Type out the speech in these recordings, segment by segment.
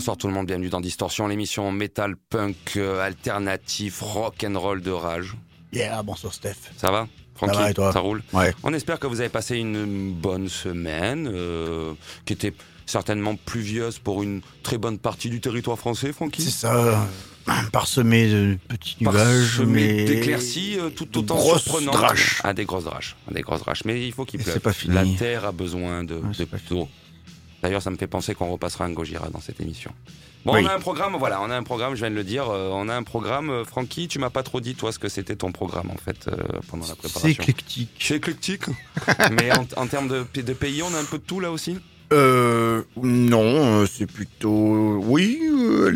Bonsoir tout le monde, bienvenue dans Distorsion, l'émission metal punk euh, alternatif rock and roll de rage. Yeah, bonsoir Steph. Ça va? Francky va et toi? Roule? Ouais. On espère que vous avez passé une bonne semaine euh, qui était certainement pluvieuse pour une très bonne partie du territoire français, C'est Francky. ça, euh, parsemé de petits nuages, mais d'éclaircies euh, tout autant grosses surprenantes. draches. Ah, des grosses draches. Ah, des grosses draches. Mais il faut qu'il pleuve. c'est pas fini. La terre a besoin de, Ouais, de c'est. D'ailleurs, ça me fait penser qu'on repassera un Gojira dans cette émission. Bon, Oui. on a un programme, voilà, on a un programme, je viens de le dire, euh, on a un programme. Euh, Francky, tu m'as pas trop dit, toi, ce que c'était ton programme, en fait, euh, pendant la C'est préparation. éclectique. C'est éclectique. Mais en, en termes de, de pays, on a un peu de tout là aussi? Euh, non, c'est plutôt... Oui, euh,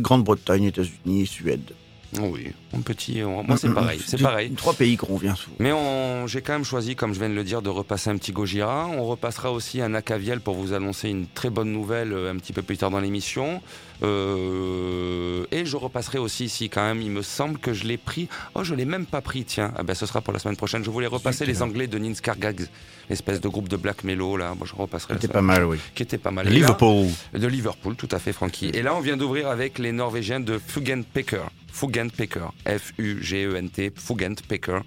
Grande-Bretagne, États-Unis, Suède. Oh Oui, mon petit, euh, moi c'est Mm, mm, pareil, c'est pareil. Trois pays qu'on revient souvent. Mais on, j'ai quand même choisi, comme je viens de le dire, de repasser un petit Gojira. On repassera aussi un Acaviel pour vous annoncer une très bonne nouvelle euh, un petit peu plus tard dans l'émission. Euh, et je repasserai aussi ici quand même, il me semble que je l'ai pris. Oh, je l'ai même pas pris, tiens. Ah ben, ce sera pour la semaine prochaine. Je voulais repasser les Anglais de Ninskargags, l'espèce de groupe de black mellow là. Bon, je repasserai C'était semaine- pas mal, oui. Qui était pas mal. Là- Liverpool. de Liverpool, tout à fait, Francky. Et là, on vient d'ouvrir avec les Norvégiens de Fugentpecker. Fugentpecker. F-U-G-E-N-T. Fugentpecker.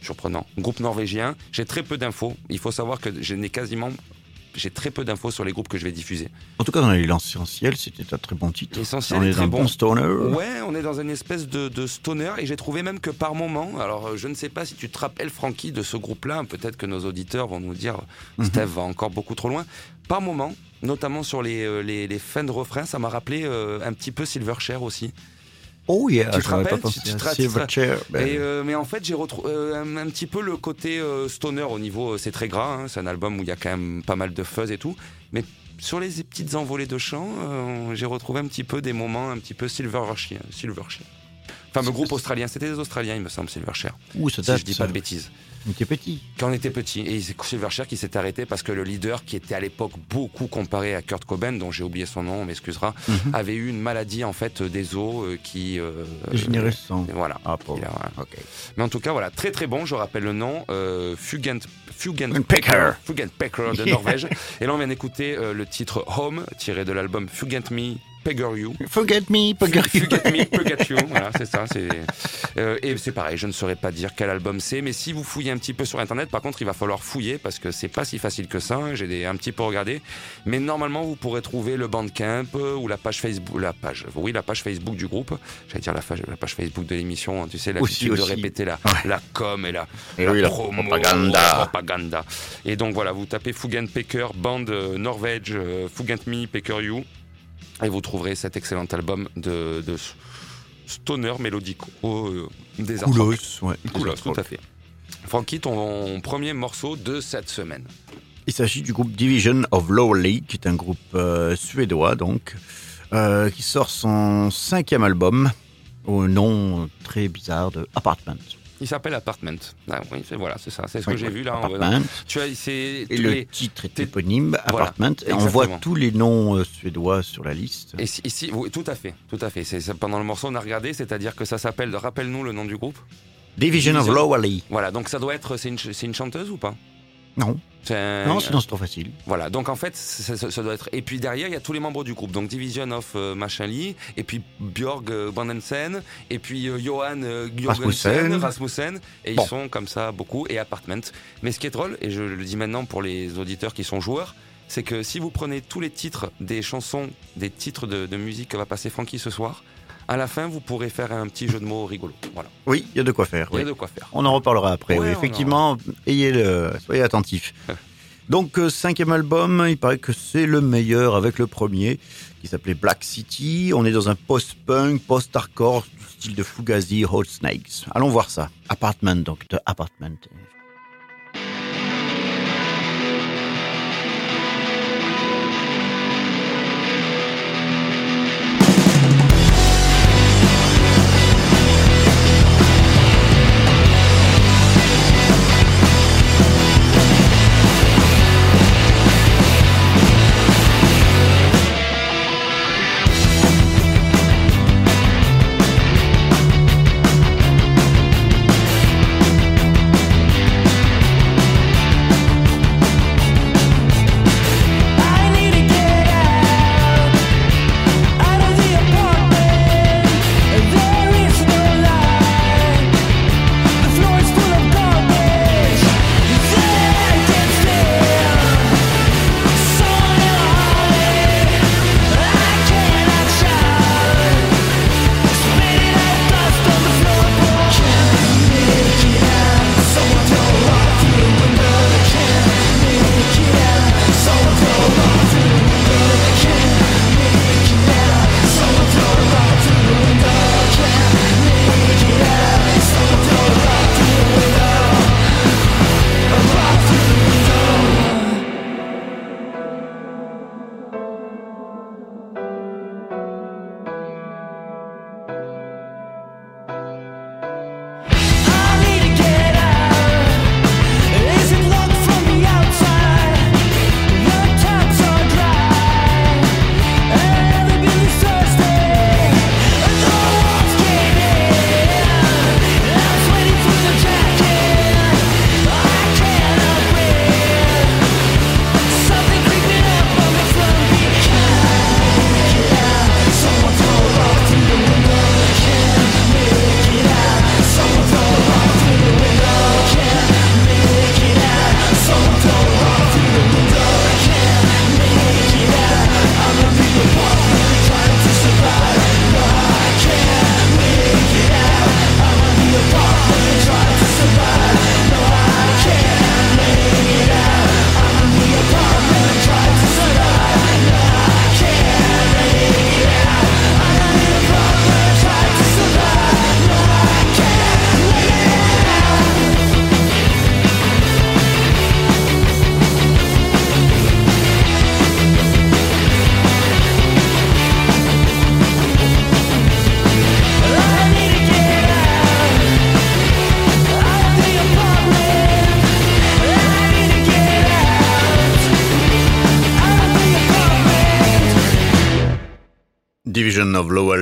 Surprenant. Groupe norvégien. J'ai très peu d'infos. Il faut savoir que je n'ai quasiment j'ai très peu d'infos sur les groupes que je vais diffuser. En tout cas, dans l'essentiel, c'était un très bon titre. L'essentiel On est dans un bon. bon stoner. Ouais, on est dans une espèce de, de stoner et j'ai trouvé même que par moment, alors euh, je ne sais pas si tu te rappelles Francky de ce groupe-là, peut-être que nos auditeurs vont nous dire Mhm. Steve va encore beaucoup trop loin. Par moment, notamment sur les, euh, les, les fins de refrain, ça m'a rappelé euh, un petit peu Silverchair aussi. Oh yeah, Tu te pas rappelles, pensé tu- tu te rappelles- Silverchair. Ben, Et, euh, mais en fait, j'ai retrouvé un, un petit peu le côté euh, stoner au niveau, euh, c'est très gras, hein, c'est un album où il y a quand même pas mal de fuzz et tout, mais sur les petites envolées de chant, euh, j'ai retrouvé un petit peu des moments un petit peu Silverchair. Silverchair. Enfin, le groupe australien, c'était des Australiens, il me semble, Silverchair. Ouh, ça Si date. je dis ça. pas de bêtises. Il était petit. Quand on était petit, et c'est Silverchair qui s'est arrêté parce que le leader, qui était à l'époque beaucoup comparé à Kurt Cobain, dont j'ai oublié son nom, on m'excusera, Mhm. avait eu une maladie en fait des os euh, qui. euh, voilà. Ah, pauvre. A-. Mais en tout cas, voilà, très très bon. Je rappelle le nom, euh, Fugent, Fugent Pecker. Fugent Pecker de Norvège. Et là, on vient d'écouter euh, le titre Home, tiré de l'album Fugent Me, Pegger You. Forget me, forget you. Fugent Me, Pegger You. Voilà, c'est ça. Euh, et c'est pareil. Je ne saurais pas dire quel album c'est, mais si vous fouillez un petit peu sur Internet, par contre, il va falloir fouiller parce que c'est pas si facile que ça. J'ai des- un petit peu regardé, mais normalement, vous pourrez trouver le Bandcamp euh, ou la page Facebook, la page, oui, la page Facebook du groupe. J'allais dire la page, la page Facebook de l'émission. hein, tu sais, l'habitude de répéter la, Ouais. la com et la, Et oui, la promo, propaganda. Et donc voilà, vous tapez Fugent Pecker, bande euh, Norvège, euh, Fugent Me, Pecker You, et vous trouverez cet excellent album de, stoner mélodico euh, des. Coolos, ouais. Coolos, tout à fait. Francky, ton premier morceau de cette semaine. Il s'agit du groupe Division of Lower League, qui est un groupe euh, suédois, donc, euh, qui sort son cinquième album au nom très bizarre de Apartment. Il s'appelle Apartment. Ah, oui, c'est voilà, c'est ça, c'est ce Oui, que j'ai vu là. en- Apartment. Tu as, c'est Et le les- titre est éponyme, Voilà, Apartment. et on voit tous les noms euh, suédois sur la liste. Et si- ici, oui, tout à fait, tout à fait. C'est pendant le morceau, on a regardé, c'est-à-dire que ça s'appelle. Rappelle-nous le nom du groupe. Division of League. Voilà, donc ça doit être. C'est une, chanteuse ou pas? Non, un- non, sinon c'est trop facile. Voilà, donc en fait, ça, ça- ça doit être. Et puis derrière, il y a tous les membres du groupe. Donc Division of euh, Machin Lee, et puis Björg euh, Brandensen, et puis euh, Johan euh, Rasmussen. Rasmussen. Et Bon. ils sont comme ça beaucoup, et Apartment. Mais ce qui est drôle, et je le dis maintenant pour les auditeurs qui sont joueurs, c'est que si vous prenez tous les titres des chansons, des titres de, de musique que va passer Frankie ce soir, à la fin, vous pourrez faire un petit jeu de mots rigolo. Voilà, Oui, il y a de quoi faire. il y oui. a de quoi faire. On en reparlera après. Ouais, oui. on en Effectivement, ayez le, soyez attentifs. Donc, euh, cinquième album, il paraît que c'est le meilleur avec le premier, qui s'appelait Black City. On est dans un post-punk, post-hardcore, du style de Fugazi, Hot Snakes. Allons voir ça. Apartment, donc, de Apartment.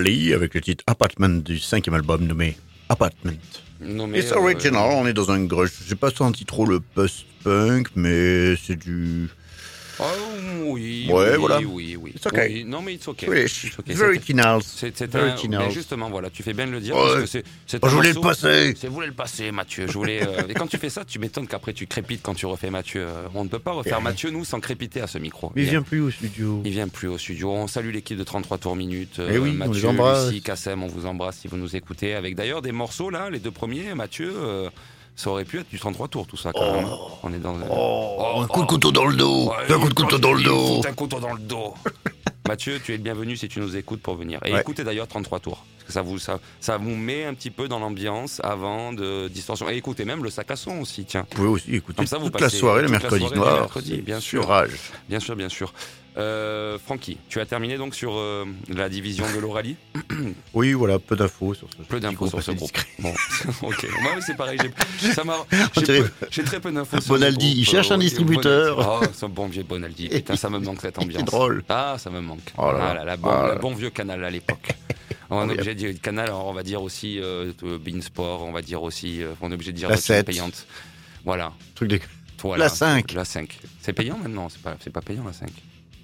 Lee avec le titre Apartment du cinquième album nommé Apartment. It's euh, original, on est dans un grunge. J'ai pas senti trop le post-punk, mais c'est du oui, Ouais, oui, voilà. oui, oui. It's okay. Oui, non, mais it's okay. It's okay. Very original. C'est un, mais justement, voilà, tu fais bien de le dire. Ouais. Parce que c'est, c'est Oh, je voulais le passer. C'est voulais le passer, Mathieu. Je voulais. euh, Et quand tu fais ça, tu m'étonnes qu'après tu crépites quand tu refais Mathieu. Euh, On ne peut pas refaire Yeah. Mathieu nous sans crépiter à ce micro. Mais il vient plus au studio. Il vient plus au studio. On salue l'équipe de 33 tours minutes. Euh, Eh oui, on Mathieu, embrasse. Lucie, Kassem, on vous embrasse si vous nous écoutez. Avec d'ailleurs des morceaux là, les deux premiers, Mathieu. euh, ça aurait pu être du 33 tours tout ça quand même. hein. On est dans. Oh, un coup de couteau dans le dos. Ouais, un coup de couteau dans le dos. un couteau dans le dos. Mathieu, tu es le bienvenu si tu nous écoutes pour venir. Et Ouais. écoutez d'ailleurs 33 tours. Parce que ça vous, ça, ça vous met un petit peu dans l'ambiance avant de distorsion. Et écoutez même le sac à son aussi, tiens. Vous pouvez aussi écouter Comme ça, vous toute la passez soirée, le toute la mercredi soirée, le noir. mercredi, c'est bien sûr. Rage. Bien sûr, bien sûr. Euh, Francky, tu as terminé donc sur euh, la division de l'Oralie Oui, voilà, peu d'infos sur ce Peu d'infos sur ce groupe. Bon, ok. Moi, c'est pareil. J'ai, ça m'a, très peu d'infos. sur Bonaldi, il cherche un distributeur. Bonaldi. Oh, ce bon vieux Bonaldi. Putain, ça me manque cette ambiance. C'est drôle. Ah, ça me manque. Oh là là. Ah là, la bon, Ah là le là. bon vieux canal à l'époque. On Oh, est obligé de dire canal, alors on va dire aussi euh, euh, Beansport, on va dire aussi, euh, on est obligé de dire La des choses 7. payantes. Voilà. Truc de... voilà. La 5. La 5. C'est payant maintenant C'est pas, c'est pas payant la 5.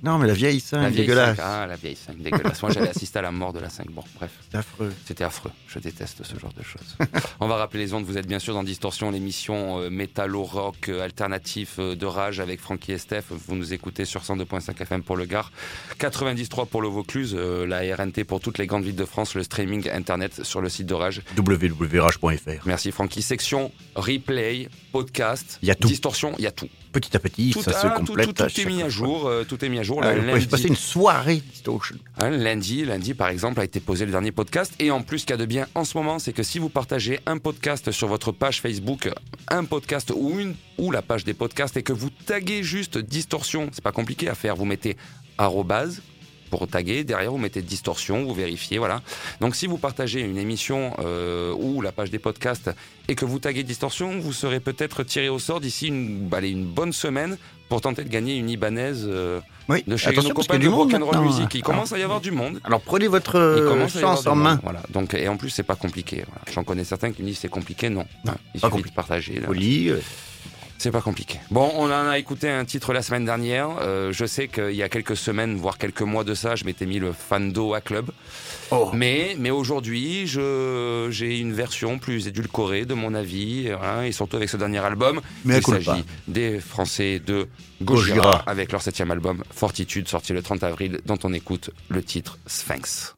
Non, mais la vieille 5, la vieille dégueulasse. 5. Ah, la vieille 5, dégueulasse. Moi, j'avais assisté à la mort de la 5. Bon, bref. C'est affreux. C'était affreux. Je déteste ce genre de choses. On va rappeler les ondes. Vous êtes bien sûr dans Distorsion, l'émission euh, métallo-rock euh, alternatif euh, de rage avec Francky et Steph. Vous nous écoutez sur 102.5 FM pour le Gard, 93 pour le Vaucluse, euh, la RNT pour toutes les grandes villes de France, le streaming internet sur le site de Rage. www.rage.fr. Merci Francky. Section replay, podcast, Il y a tout. distorsion, il y a tout. Petit à petit, Tout, ça ah, se complète. tout- est mis à jour. euh, tout est mis à jour. Ah, lundi- passer une soirée Distortion. Hein, lundi, lundi par exemple a été posé le dernier podcast et en plus ce qu'il y a de bien en ce moment c'est que si vous partagez un podcast sur votre page Facebook, un podcast ou une ou la page des podcasts et que vous taguez juste distorsion, c'est pas compliqué à faire, vous mettez arrobase pour taguer, derrière vous mettez distorsion, vous vérifiez, voilà. Donc si vous partagez une émission euh, ou la page des podcasts et que vous taguez distorsion, vous serez peut-être tiré au sort d'ici une, allez, une bonne semaine pour tenter de gagner une Ibanaise euh, Oui, de chez nos copains de Rock'n'Roll. Music. Il commence à y avoir du monde. Alors prenez votre euh, chance en main. Voilà. Donc, et en plus, c'est pas compliqué. Voilà. J'en connais certains qui me disent c'est compliqué. Non. Non, Il pas suffit compliqué. de partager. là. Folie. C'est pas compliqué. Bon, on en a écouté un titre la semaine dernière. Euh, je sais qu'il y a quelques semaines, voire quelques mois de ça, je m'étais mis le Fando à club. Oh. Mais, mais aujourd'hui, je, j'ai une version plus édulcorée de mon avis, et, voilà, et surtout avec ce dernier album. Mais Il s'agit des Français de Gojira. Gojira avec leur septième album Fortitude, sorti le 30 avril, dont on écoute le titre Sphinx.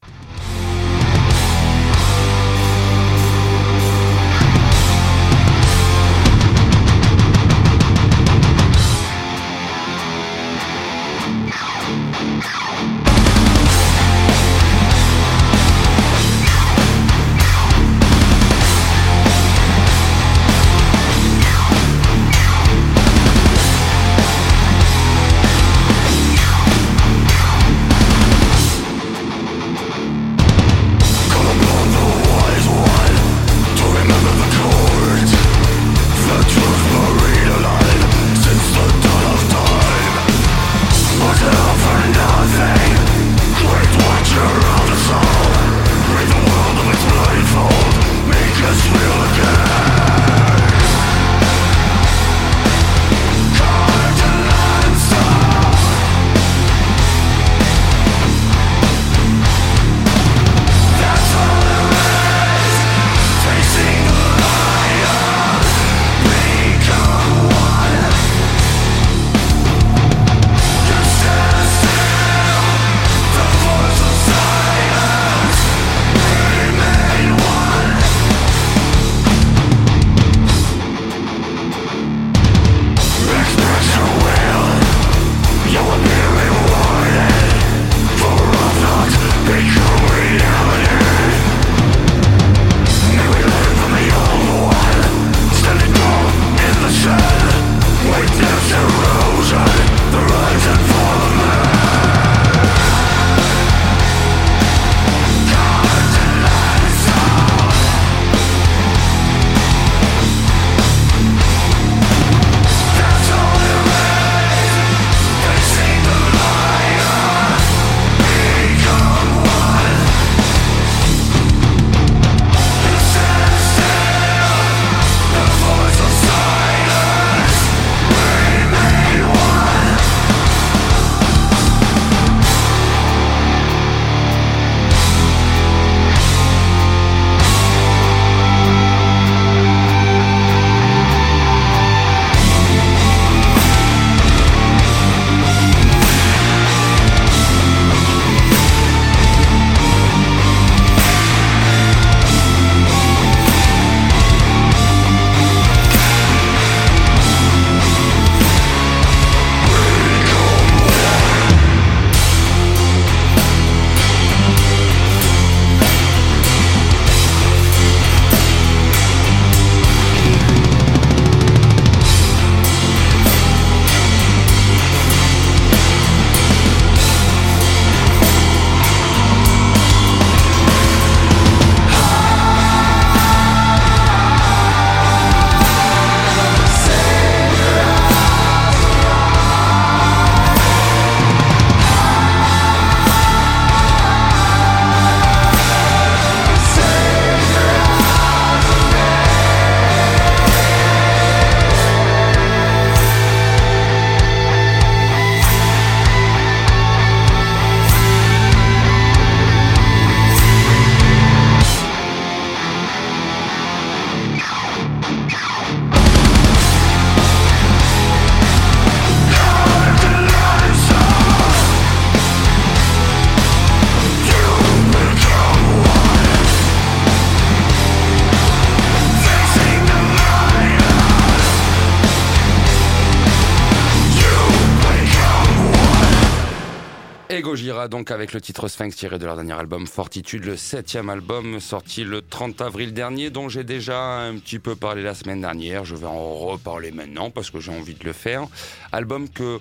Avec le titre Sphinx tiré de leur dernier album Fortitude, le septième album sorti le 30 avril dernier dont j'ai déjà un petit peu parlé la semaine dernière. Je vais en reparler maintenant parce que j'ai envie de le faire. Album que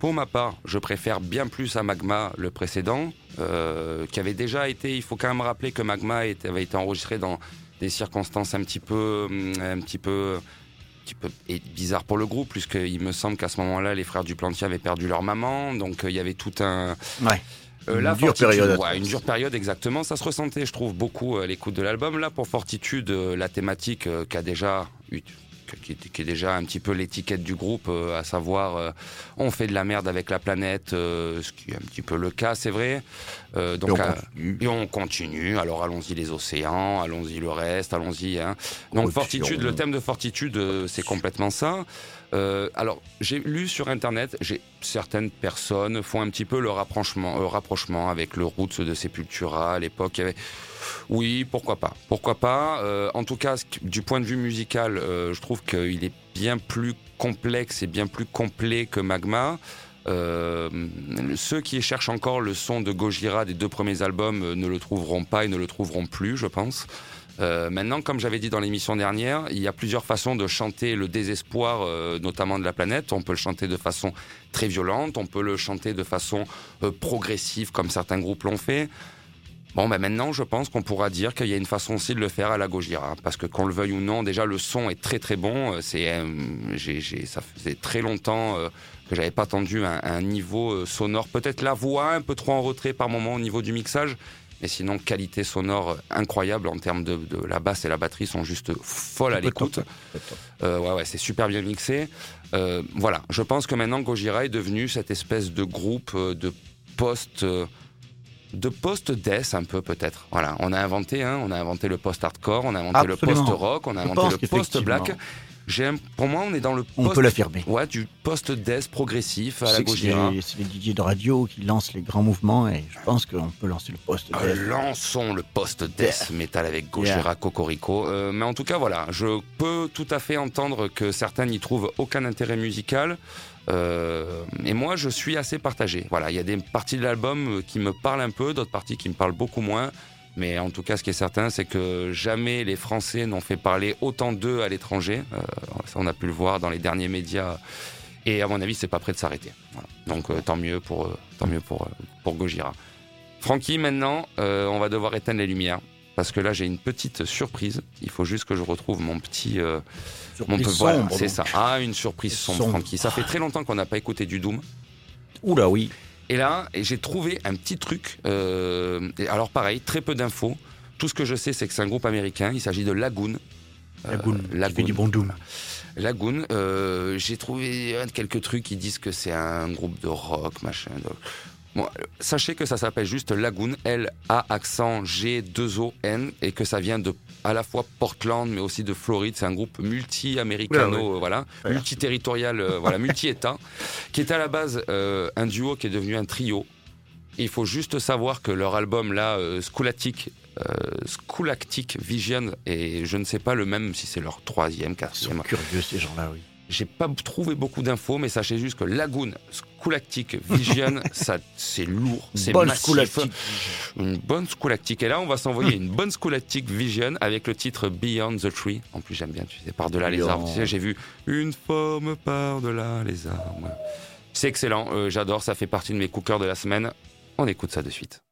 pour ma part, je préfère bien plus à Magma le précédent, euh, qui avait déjà été. Il faut quand même rappeler que Magma avait été enregistré dans des circonstances un petit peu, hum, un petit peu, un petit peu bizarre pour le groupe, puisqu'il me semble qu'à ce moment-là, les frères Duplantier avaient perdu leur maman, donc euh, il y avait tout un. Euh, Une là, dure période ouais, une dure période exactement. Ça se ressentait, je trouve, beaucoup à l'écoute de l'album. Là, pour Fortitude, euh, la thématique euh, qui a déjà eu qui est, qui est déjà un petit peu l'étiquette du groupe, euh, à savoir euh, on fait de la merde avec la planète, euh, ce qui est un petit peu le cas, c'est vrai. Euh, donc Et on à- et on continue. Alors allons-y les océans, allons-y le reste, allons-y. Hein. Donc. Fortitude, le thème de Fortitude, euh, c'est complètement ça. Euh, alors j'ai lu sur internet, certaines personnes font un petit peu le rapprochement, euh, rapprochement avec le Roots de Sepultura à l'époque. Oui, pourquoi pas, pourquoi pas. Euh, en tout cas, du point de vue musical, euh, je trouve qu'il est bien plus complexe et bien plus complet que Magma. Ceux qui cherchent encore le son de Gojira des deux premiers albums ne le trouveront pas et ne le trouveront plus, je pense. Euh, maintenant, comme j'avais dit dans l'émission dernière, il y a plusieurs façons de chanter le désespoir, euh, notamment de la planète. On peut le chanter de façon très violente, on peut le chanter de façon euh, progressive, comme certains groupes l'ont fait. Bon, ben maintenant, je pense qu'on pourra dire qu'il y a une façon aussi de le faire à la Gojira, parce que qu'on le veuille ou non, déjà le son est très très bon. Euh, C'est, euh, ça faisait très longtemps que j'avais pas entendu un, un niveau sonore, peut-être la voix un peu trop en retrait par moment au niveau du mixage, mais sinon qualité sonore incroyable en termes de, de la basse et la batterie sont juste folles à l'écoute. Euh, ouais, ouais, c'est super bien mixé. Euh, voilà, je pense que maintenant Gojira est devenu cette espèce de groupe euh, de post, de post death un peu peut-être. Voilà, on a inventé, hein, on a inventé le post hardcore, on a inventé Absolument. le post rock, on a inventé le post black. Pour moi, on est dans le On post, peut l'affirmer. ouais, du post death progressif à la Gojira. C'est les DJ de radio qui lancent les grands mouvements et je pense qu'on peut lancer le poste. Euh, lançons le post-death metal avec Gojira Cocorico. Euh, mais en tout cas, voilà, je peux tout à fait entendre que certains n'y trouvent aucun intérêt musical. Euh, et moi, je suis assez partagé. Voilà, il y a des parties de l'album qui me parlent un peu, d'autres parties qui me parlent beaucoup moins. Mais en tout cas, ce qui est certain, c'est que jamais les Français n'ont fait parler autant d'eux à l'étranger. Euh, ça, on a pu le voir dans les derniers médias. Et à mon avis, c'est pas prêt de s'arrêter. Voilà. Donc, euh, tant mieux pour, euh, tant mieux pour, euh, pour Gojira. Francky, maintenant, on va devoir éteindre les lumières. Parce que là, j'ai une petite surprise. Il faut juste que je retrouve mon petit. mon peu- voilà, c'est ça. Ah, une surprise sombre, Sombre. Francky. Ça fait très longtemps qu'on n'a pas écouté du Doom. Oula, oui. Et là, j'ai trouvé un petit truc. euh, alors, pareil, très peu d'infos. Tout ce que je sais, c'est que c'est un groupe américain. Il s'agit de Lagoon. Lagoon. Euh, Lagoon. Qui fait du bon doom. Lagoon. euh, j'ai trouvé euh, quelques trucs qui disent que c'est un groupe de rock, machin. de- Bon, sachez que ça s'appelle juste Lagoon, L-A accent G-2-O-N, et que ça vient de à la fois Portland, mais aussi de Floride. C'est un groupe multi-américano, Ouais, ouais. voilà, Ouais. multi-territorial, euh, voilà, multi-État, qui est à la base euh, un duo qui est devenu un trio. Il faut juste savoir que leur album là, euh, Schoolatic, euh, Schoolactic Vision, et je ne sais pas le même si c'est leur troisième, Ils quatrième, sont curieux, ces gens-là, oui. J'ai pas trouvé beaucoup d'infos, mais sachez juste que Lagoon, Schoolactic Vision, ça, c'est lourd, c'est Bonne massif. Une bonne Schoolactic. Et là, on va s'envoyer une bonne Schoolactic Vision avec le titre Beyond the Tree. En plus, j'aime bien, tu sais, par-delà les arbres. Tu sais, j'ai vu une forme par-delà les arbres. C'est excellent, euh, j'adore, ça fait partie de mes cœurs de la semaine. On écoute ça de suite.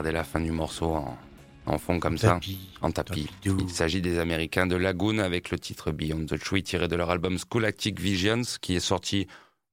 Regarder la fin du morceau en, en fond comme ça, Tapis. en tapis. Il s'agit des Américains de Lagoon avec le titre Beyond the Tree tiré de leur album Scholastic Visions qui est sorti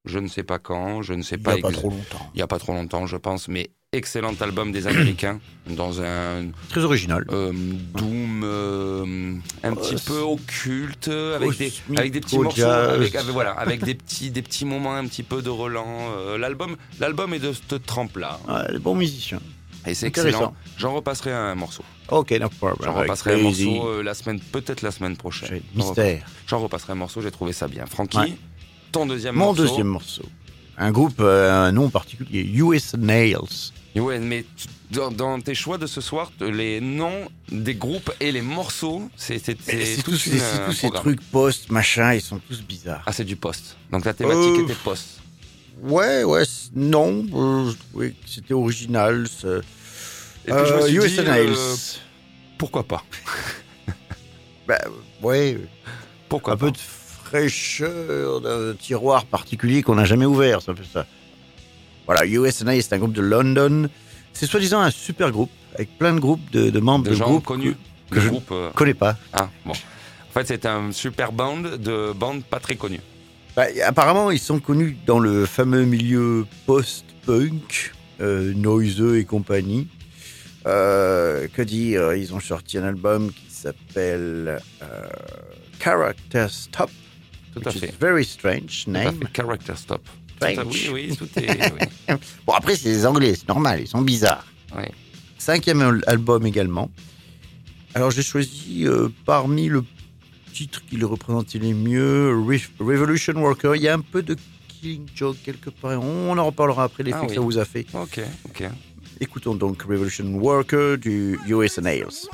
je ne sais pas quand, je ne sais Il pas n'y a pas trop longtemps. il y a pas trop longtemps, je pense, mais excellent album des Américains dans un Très original. euh, doom euh, un petit peu occulte avec des avec des petits au morceaux avec, avec- voilà avec des petits des petits moments un petit peu de Roland Euh, l'album l'album est de cette trempe là Ouais, les bons musiciens. Et c'est excellent j'en repasserai un morceau Ok, no problem. j'en repasserai un morceau euh, la semaine peut-être la semaine prochaine Mystère. J'en repasserai un morceau, j'ai trouvé ça bien. Francky, Ouais. ton deuxième Mon morceau. deuxième morceau. Un groupe, euh, un nom particulier, US Nails. Ouais, mais dans, dans tes choix de ce soir, les noms des groupes et les morceaux, c'est tous, ces- trucs post, machin, ils sont tous bizarres. Ah, c'est du post. Donc la thématique Euh, était post. Ouais, ouais, non, euh, que c'était original. Ça. Et puis je me Euh, suis US dit, euh, pourquoi pas Bah, ouais, Pourquoi un pas peu de fraîcheur d'un tiroir particulier qu'on n'a jamais ouvert, c'est un peu ça. Voilà, US Nails, c'est un groupe de London. C'est soi-disant un super groupe, avec plein de groupes de, de membres De de, gens groupes connus que je- groupe. euh, connais pas. Ah, bon. En fait, c'est un super band de bandes pas très connues. Bah, apparemment, ils sont connus dans le fameux milieu post-punk, euh, noiseux et compagnie. Euh, que dire Ils ont sorti un album qui s'appelle euh, Character Stop, Tout à which fait. is very strange Tout à name. fait. Character stop. Strange. oui, oui, tout est. oui. Bon, après, c'est les Anglais, c'est normal, ils sont bizarres. Cinquième al- album également. Alors, j'ai choisi euh, parmi le titre qui le représentait les mieux, Re- Revolution Worker. Il y a un peu de Killing Joke quelque part. On en reparlera après l'effet Ah que ça vous a fait. Ok, ok. Écoutons donc Revolution Worker du US Nails.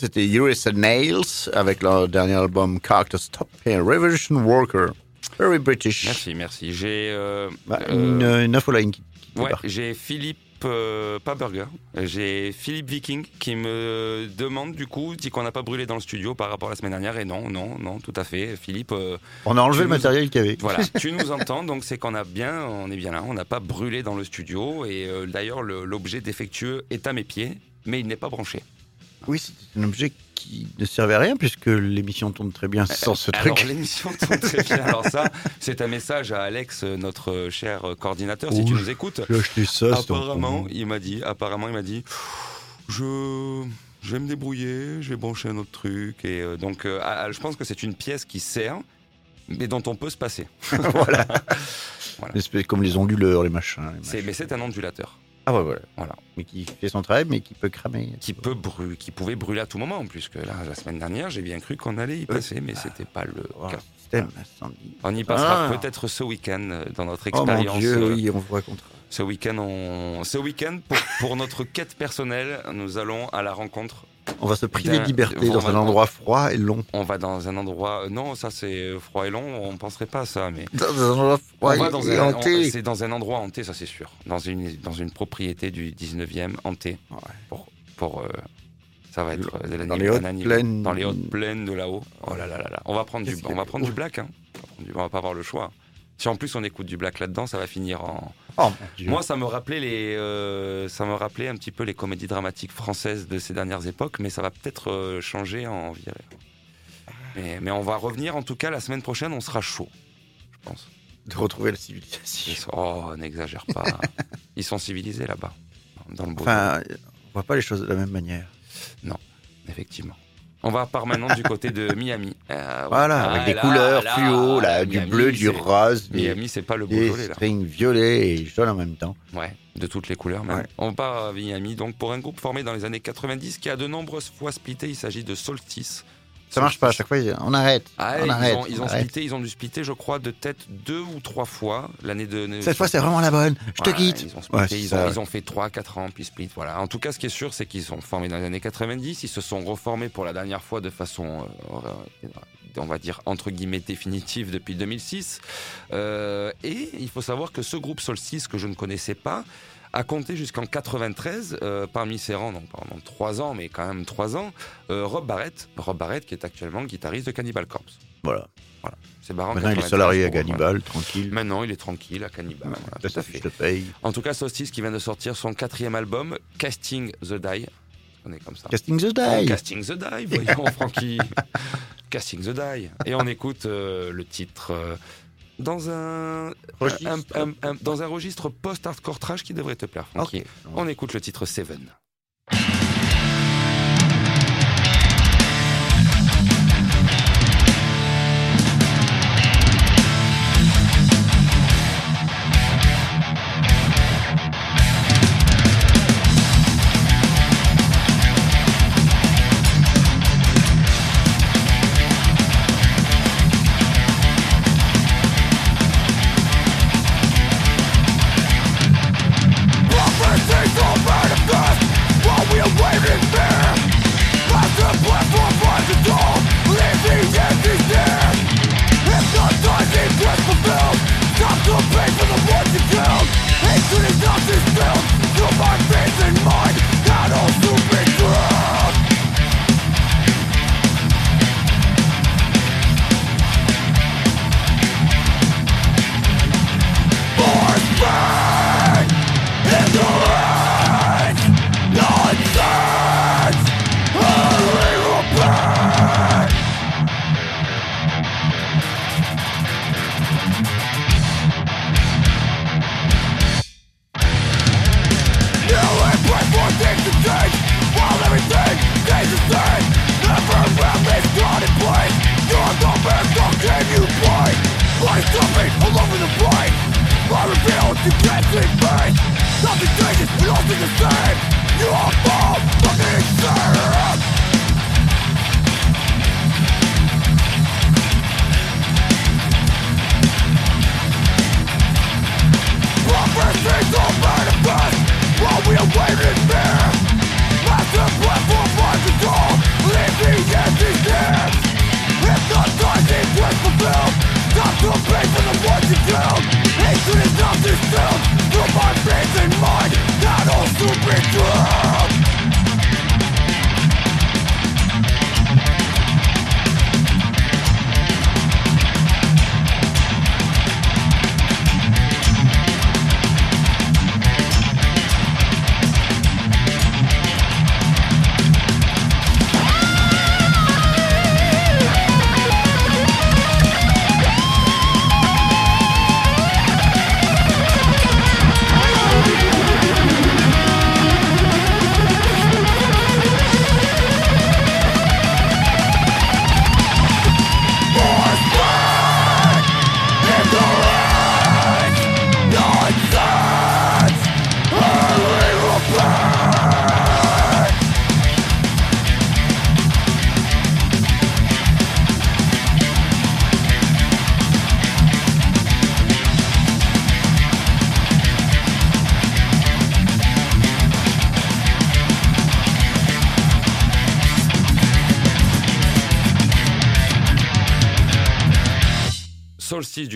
C'était US Nails avec leur dernier album Character Stop et Revolution Worker. Very British. Merci, merci. J'ai. euh, Bah, euh, une, une infoline qui, qui Ouais, j'ai Philippe, euh, pas Burger, j'ai Philippe Viking qui me demande du coup, dit qu'on n'a pas brûlé dans le studio par rapport à la semaine dernière. Et non, non, non, tout à fait. Philippe, euh, On a enlevé le matériel qu'il y avait. voilà, tu nous entends, donc c'est qu'on a bien, on est bien là, on n'a pas brûlé dans le studio. Et euh, d'ailleurs, le- l'objet défectueux est à mes pieds, mais il n'est pas branché. Oui, c'est un objet qui ne servait à rien puisque l'émission tourne très bien sans ce Alors truc. l'émission tourne très bien. Alors ça, c'est un message à Alex, euh, notre cher coordinateur, si tu nous écoutes. J'ai acheté ça. Apparemment, en- il m'a dit, apparemment, il m'a dit, je, je vais me débrouiller, je vais brancher un autre truc. Et euh, donc, euh, ah, ah, je pense que c'est une pièce qui sert, mais dont on peut se passer. voilà. Voilà. Comme les onduleurs, les machins. les machins. mais c'est un ondulateur Ah ouais, voilà. Voilà. Mais qui fait son travail, mais qui peut cramer. qui peut brûler, qui pouvait brûler à tout moment, puisque là, la semaine dernière, j'ai bien cru qu'on allait y passer, mais c'était pas le Voilà. cas. On y passera Ah. peut-être ce week-end euh, dans notre Oh mon expérience. Dieu, euh, oui, on vous racontera. Ce week-end, on... ce week-end pour, pour notre quête personnelle, nous allons à la rencontre. On va se priver de liberté dans un endroit froid et long. On va dans un endroit. euh, Non, ça c'est froid et long. On penserait pas à ça, mais Dans un endroit froid on va dans et un. hanté. C'est dans un endroit hanté, ça c'est sûr. Dans une dans une propriété du 19e hanté. Ouais. Pour pour. euh, ça va être euh, Dans les hautes plaines. Dans les hautes plaines de là-haut. Oh là là là là. On va prendre du, on va prendre du black. Hein. On va pas avoir le choix. Si en plus on écoute du black là-dedans, ça va finir en. Oh. Moi, ça me rappelait les, euh, ça me rappelait un petit peu les comédies dramatiques françaises de ces dernières époques, mais ça va peut-être euh, changer en virée. Mais, mais on va revenir. En tout cas, la semaine prochaine, on sera chaud, je pense. de retrouver la civilisation. oh, n'exagère pas. Ils sont civilisés là-bas, dans le beau. Enfin, on voit pas les choses de la même manière. effectivement. On va part maintenant du côté de Miami. Euh, Voilà, ah, avec des là, couleurs là, fluo, là, du bleu, du rose, des, Miami, c'est pas le des là. strings violets et jaunes en même temps. Ouais, de toutes les couleurs même. Ouais. On part à Miami, donc pour un groupe formé dans les années 90 qui a de nombreuses fois splitté, il s'agit de Solstice. Ça marche pas, à chaque fois, on arrête. Ah, on ils, arrête. ont, ils on ont arrête. splitté, ils ont dû splitter, je crois, de tête deux ou trois fois l'année de. Cette fois, c'est vraiment la bonne. Je te Ouais, quitte. Ils ont, splitté, ils, ça. ont, ils ont fait 3-4 ans, puis split. Voilà. En tout cas, ce qui est sûr, c'est qu'ils sont formés dans les années 90. Ils se sont reformés pour la dernière fois de façon, euh, on va dire, entre guillemets, définitive depuis 2006. Euh, et il faut savoir que ce groupe Solstice, que je ne connaissais pas, a compté jusqu'en 93, euh, parmi ses rangs, donc pendant 3 ans, mais quand même 3 ans, euh, Rob Barrett, Rob Barrett qui est actuellement le guitariste de Cannibal Corpse. Voilà. C'est marrant. Maintenant, il est 93 salarié à Cannibal, tranquille. Maintenant, il est tranquille à Cannibal. Ouais, voilà, là, tout à fait. paye. En tout cas, Solstice qui vient de sortir son quatrième album, Casting the Die. On est comme ça. Casting the Die. Casting the Die, voyons, Francky. Casting the Die. Et on écoute euh, le titre dans un, Registre. un- un- un- dans un registre post-hardcore trash qui devrait te plaire, Francky. Ok. On écoute le titre Seven. Mind. Life dumping all over the brain I reveal you can't see me Nothing changes, we all the same. You are all fucking insane Prophecies are manifest While we are waiting there. Massive platform by the door Leave the empty there If not stop to pay for the words you do Hatred is not distilled through my face and mind. That all super true.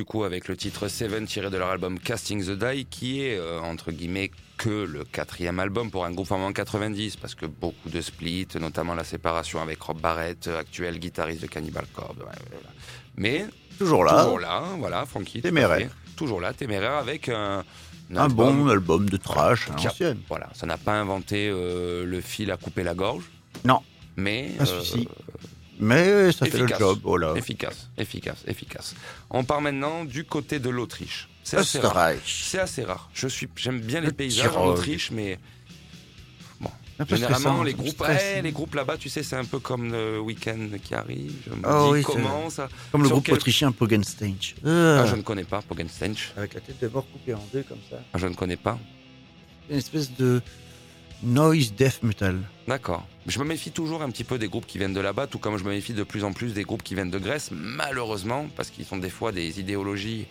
Du coup, avec le titre Seven tiré de leur album Casting the Die, qui est, euh, entre guillemets, que le quatrième album pour un groupe formé en 90, parce que beaucoup de splits, notamment la séparation avec Rob Barrett, euh, actuel guitariste de Cannibal Corpse. ouais, voilà. Mais Toujours là. toujours là, voilà, Frankie. Téméraire. Toujours là, téméraire, avec un, Un album bon album de trash à qui a- l'ancienne. Voilà, ça n'a pas inventé euh, le fil à couper la gorge, Non, mais pas euh. Mais ça fait le efficace. job. Voilà. efficace, efficace, efficace. On part maintenant du côté de l'Autriche. C'est assez rare. C'est assez rare. Je suis, j'aime bien les Le paysages en. Autriche, mais Un peu généralement les groupes, ouais, les groupes là-bas, tu sais, c'est un peu comme le week-end qui arrive. Je me Ah dis oui, comment ça. Comme le groupe quel- autrichien Pogenstein. Ah, Euh, je ne connais pas Pogenstench. Avec la tête de mort coupée en deux comme ça. Ah, je ne connais pas. Une espèce de noise death metal. D'accord. Je me méfie toujours un petit peu des groupes qui viennent de là-bas, tout comme je me méfie de plus en plus des groupes qui viennent de Grèce, malheureusement, parce qu'ils ont des fois des idéologies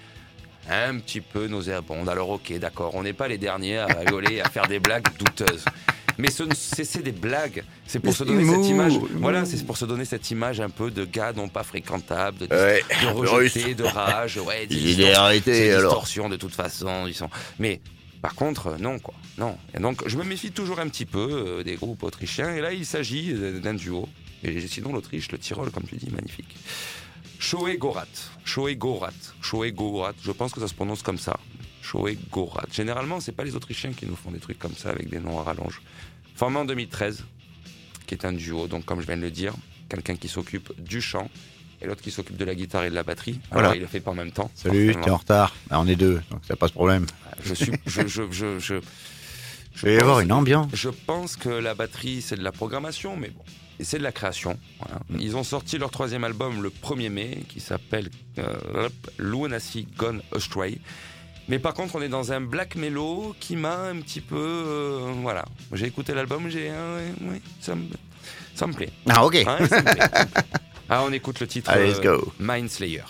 un petit peu nauséabondes. Alors ok, d'accord, on n'est pas les derniers à rigoler, à faire des blagues douteuses. Mais ce c'est des blagues. C'est pour se donner cette image. Voilà, c'est pour se donner cette image un peu de gars non pas fréquentables, de, Ouais, de russe. de rage, ouais, des Des distorsions. idéalités, C'est une alors. distorsion de toute façon. Ils sont. Mais par contre, euh, non quoi, non. Et donc je me méfie toujours un petit peu euh, des groupes autrichiens. Et là, il s'agit euh, d'un duo. Et sinon, l'Autriche, le Tyrol, comme tu dis, magnifique. Shoei Gorat, Gorat, Gorat. Je pense que ça se prononce comme ça. Shoei Gorat. Généralement, c'est pas les Autrichiens qui nous font des trucs comme ça avec des noms à rallonge. Formé en 2013, qui est un duo. Donc, comme je viens de le dire, quelqu'un qui s'occupe du chant et l'autre qui s'occupe de la guitare et de la batterie. Alors, Voilà. il le fait pas en même temps. Salut, t'es en retard. Ah, on est deux, donc ça passe problème. Je suis, je, je, je, je, Je vais y avoir une ambiance. je pense que la batterie, c'est de la programmation, mais bon. C'est de la création. voilà. Mm. Ils ont sorti leur troisième album le 1er mai, qui s'appelle euh, Lunacy Gone Astray. Mais par contre, on est dans un black mellow qui m'a un petit peu. euh, voilà. J'ai écouté l'album, j'ai. ouais, ouais, ça, me, ça me plaît. Ah, ok. Ça me plaît. Ah, on écoute le titre Allez, let's euh, go. Mindslayer.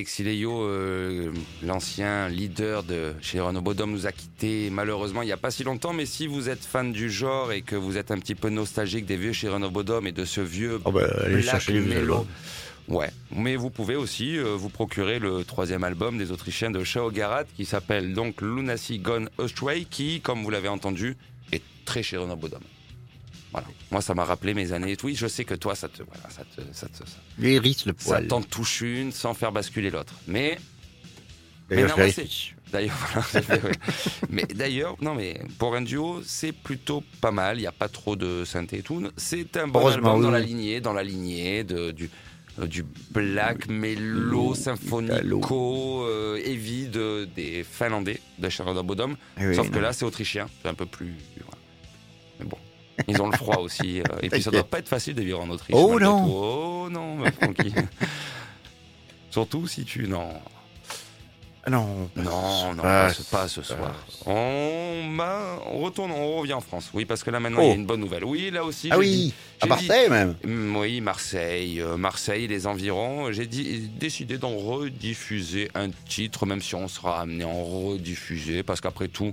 Alexis Leyo, euh, l'ancien leader de chez Renault Bodom, nous a quittés malheureusement il n'y a pas si longtemps. Mais si vous êtes fan du genre et que vous êtes un petit peu nostalgique des vieux chez Renault Bodom et de ce vieux Oh bah, allez chercher les albums. Ouais, mais vous pouvez aussi euh, vous procurer le troisième album des Autrichiens de Shao Garat qui s'appelle donc Lunacy Gone Astray qui, comme vous l'avez entendu, est très chez Renault Bodom. Voilà. Moi, ça m'a rappelé mes années. Oui, je sais que toi, ça te, voilà, ça te, ça te, ça- hérisse le ça poil. t'en touche une sans faire basculer l'autre. Mais mais non. D'ailleurs, voilà, mais d'ailleurs, non, mais pour un duo, c'est plutôt pas mal. Il n'y a pas trop de synthé et tout. C'est un bon album dans la lignée, dans la lignée de, du euh, du black mellow symphonico euh, heavy de, des finlandais de Shadow Bodom Eh oui, sauf que là c'est autrichien c'est un peu plus ils ont le froid aussi euh, et puis ça doit pas être facile de vivre en Autriche Oh non. tout. oh non ma Francky surtout si tu non Ah non. non, non, Ah, pas, ce- pas ce soir. On, m'a- on retourne, on revient en France. Oui, parce que là maintenant, Oh. il y a une bonne nouvelle. Oui, là aussi. Ah oui, dit- à Marseille même. dit- Mm, oui, Marseille, euh, Marseille, les environs. J'ai décidé d'en rediffuser un titre, même si on sera amené à en rediffuser, parce qu'après tout,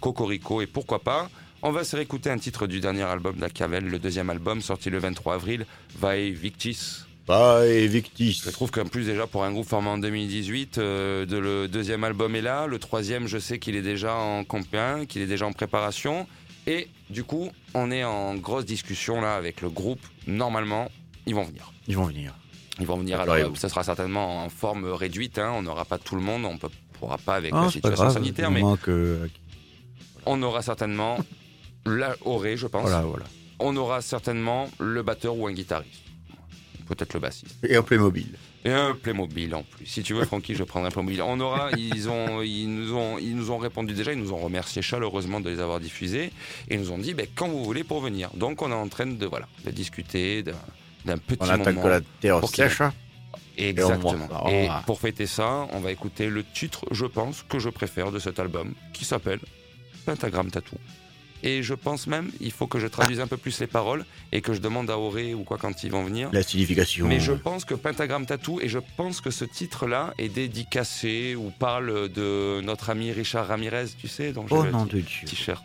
Cocorico et pourquoi pas. On va se réécouter un titre du dernier album d'Acavel, le deuxième album sorti le 23 avril, Vae Victis. Bye, Victis. Je trouve qu'en plus déjà pour un groupe formé en 2018, euh, de le deuxième album est là, le troisième je sais qu'il est déjà en compétition, qu'il est déjà en préparation, et du coup on est en grosse discussion là avec le groupe. Normalement ils vont venir. Ils vont venir. Ils vont venir. Alors euh, ça sera certainement en forme réduite. hein, on n'aura pas tout le monde, on ne pourra pas avec Ah, la situation sanitaire, mais que... on aura certainement la Auré, je pense. Voilà, voilà. On aura certainement le batteur ou un guitariste, peut-être le bassiste. Et un Playmobil. Et un Playmobil en plus. Si tu veux, Francky, je prendrai un Playmobil. On aura, ils ont, ils nous ont, ils nous ont répondu déjà, ils nous ont remercié chaleureusement de les avoir diffusés et ils nous ont dit, ben, quand vous voulez pour venir. Donc, on est en train de, voilà, de discuter d'un, petit On moment. que la terre pour sèche. hein. Exactement. on Et pour fêter ça, on va écouter le titre, je pense, que je préfère de cet album, qui s'appelle Pentagram Tattoo. Et je pense même, il faut que je traduise un peu plus les paroles et que je demande à Auré ou quoi quand ils vont venir. La signification. Mais je pense que Pentagram Tattoo, et je pense que ce titre-là est dédicacé ou parle de notre ami Richard Ramirez, tu sais, dont j'ai Oh nom de Dieu. t-shirt.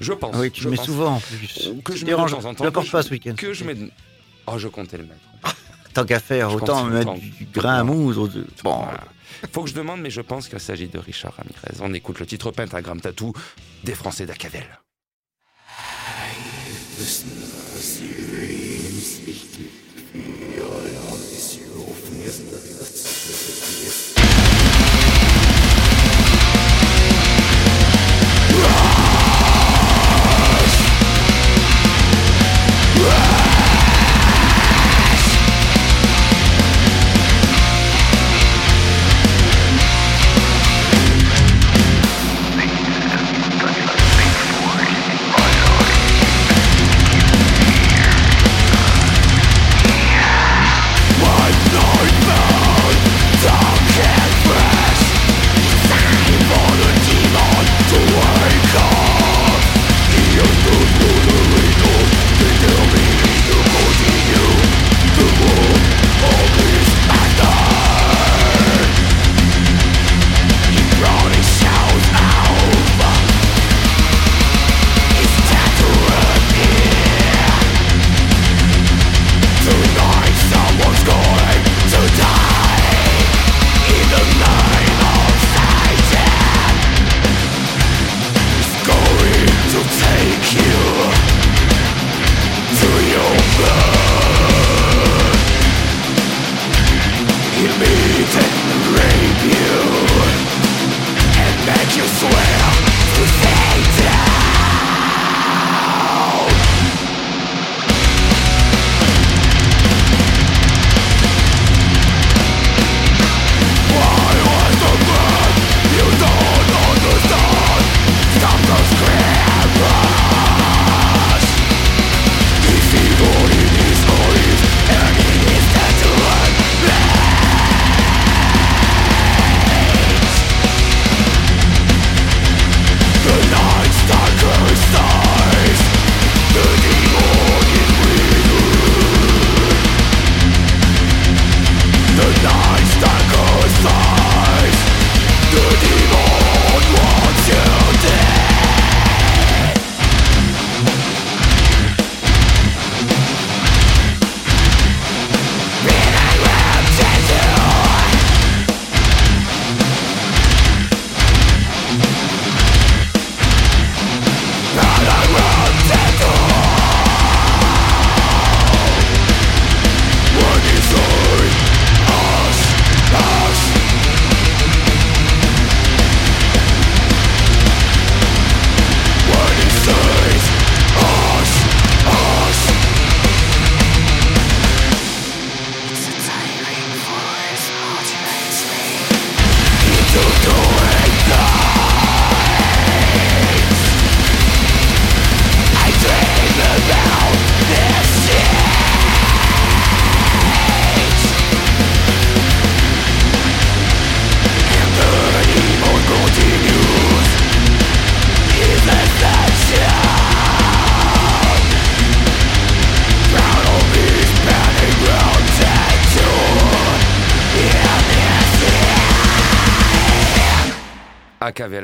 Je pense. Ah oui, tu je mets pense souvent en plus. Que je mets de déranges- temps en temps. Que pas je- ce week-end. Que je mets. Oh, je comptais le mettre. Tant qu'à faire, Je autant mettre du grain à mousse. Bon, Voilà. Faut que je demande, mais je pense qu'il s'agit de Richard Ramirez. On écoute le titre Pentagram Tattoo des Français d'Acavel. listen.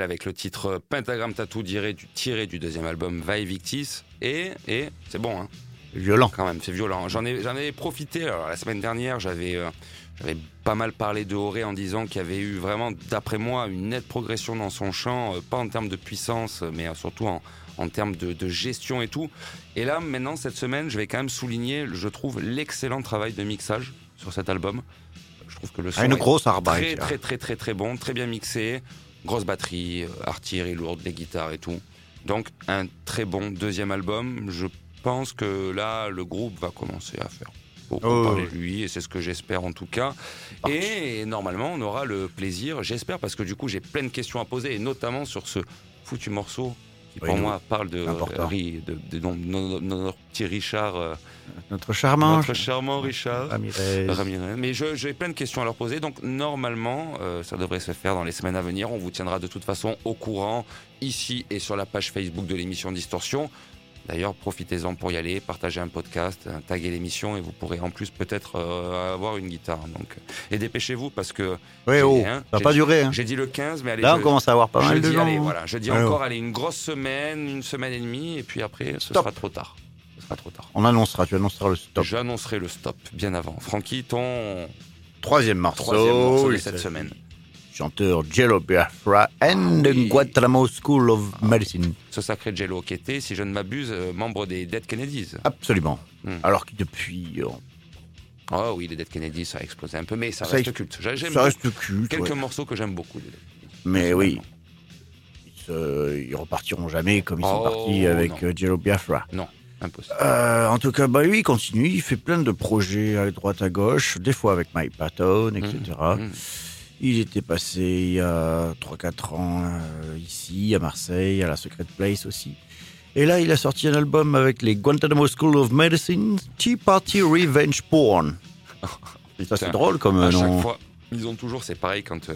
Avec le titre Pentagram Tattoo tiré du, tiré du deuxième album Vae Victis. Et, et c'est bon, hein, Violent. quand même, c'est violent. J'en ai, j'en ai profité. Alors, la semaine dernière, j'avais, euh, j'avais pas mal parlé de Auré en disant qu'il y avait eu vraiment, d'après moi, une nette progression dans son chant, euh, pas en termes de puissance, mais euh, surtout en, en termes de, de gestion et tout. Et là, maintenant, cette semaine, je vais quand même souligner, je trouve, l'excellent travail de mixage sur cet album. Je trouve que le son Ah, une est grosse très, très, très, très, très bon, très bien mixé, grosse batterie, euh, artillerie lourde, les guitares et tout. Donc, un très bon deuxième album. Je pense que là, le groupe va commencer à faire beaucoup Oh, parler de lui, et c'est ce que j'espère en tout cas. Et normalement, on aura le plaisir, j'espère, parce que du coup, j'ai plein de questions à poser, et notamment sur ce foutu morceau qui, pour moi, parle de, euh, de, de- de- notre petit Richard, euh, Notre charmant. notre charmant Richard. Ramirez. Ramirez. Mais je- j'ai plein de questions à leur poser. Donc normalement, euh, ça devrait se faire dans les semaines à venir. On vous tiendra de toute façon au courant ici et sur la page Facebook de l'émission Distorsion. D'ailleurs, profitez-en pour y aller, partagez un podcast, euh, taguez l'émission et vous pourrez en plus peut-être euh, avoir une guitare. Donc, et dépêchez-vous parce que Oui, oh, hein, ça va pas durer. hein. j'ai dit le 15, mais allez, Là, on commence à avoir pas mal de dis, gens. allez, voilà, je dis encore, allez, une grosse semaine, une semaine et demie, et puis après, ce Stop. sera trop tard. Ce sera trop tard. On annoncera, tu annonceras le stop. J'annoncerai le stop bien avant. Francky, ton Troisième morceau. troisième morceau de cette semaine. Chanteur Jello Biafra and Ah oui. Guantanamo School of Medicine. ce sacré Jello qui était, si je ne m'abuse, euh, membre des Dead Kennedys. Absolument. Hmm. Alors que depuis, euh, Oh oui, les Dead Kennedys, ça a explosé un peu, mais ça, Ça reste ex- culte. J'a- J'aime ça reste culte. quelques ouais. morceaux que j'aime beaucoup. Mais oui, ils, ils repartiront jamais comme ils sont Oh, partis avec non. euh, Jello Biafra. Impossible. Euh, en tout cas, bah lui, il continue, il fait plein de projets à droite à gauche, des fois avec Mike Patton, etc. Mmh. Il était passé il y a 3-4 ans euh, ici, à Marseille, à la Secret Place aussi. Et là, il a sorti un album avec les Guantanamo School of Medicine, Tea Party Revenge Porn. C'est Putain, drôle comme À euh, chaque fois, ils ont toujours, c'est pareil quand euh,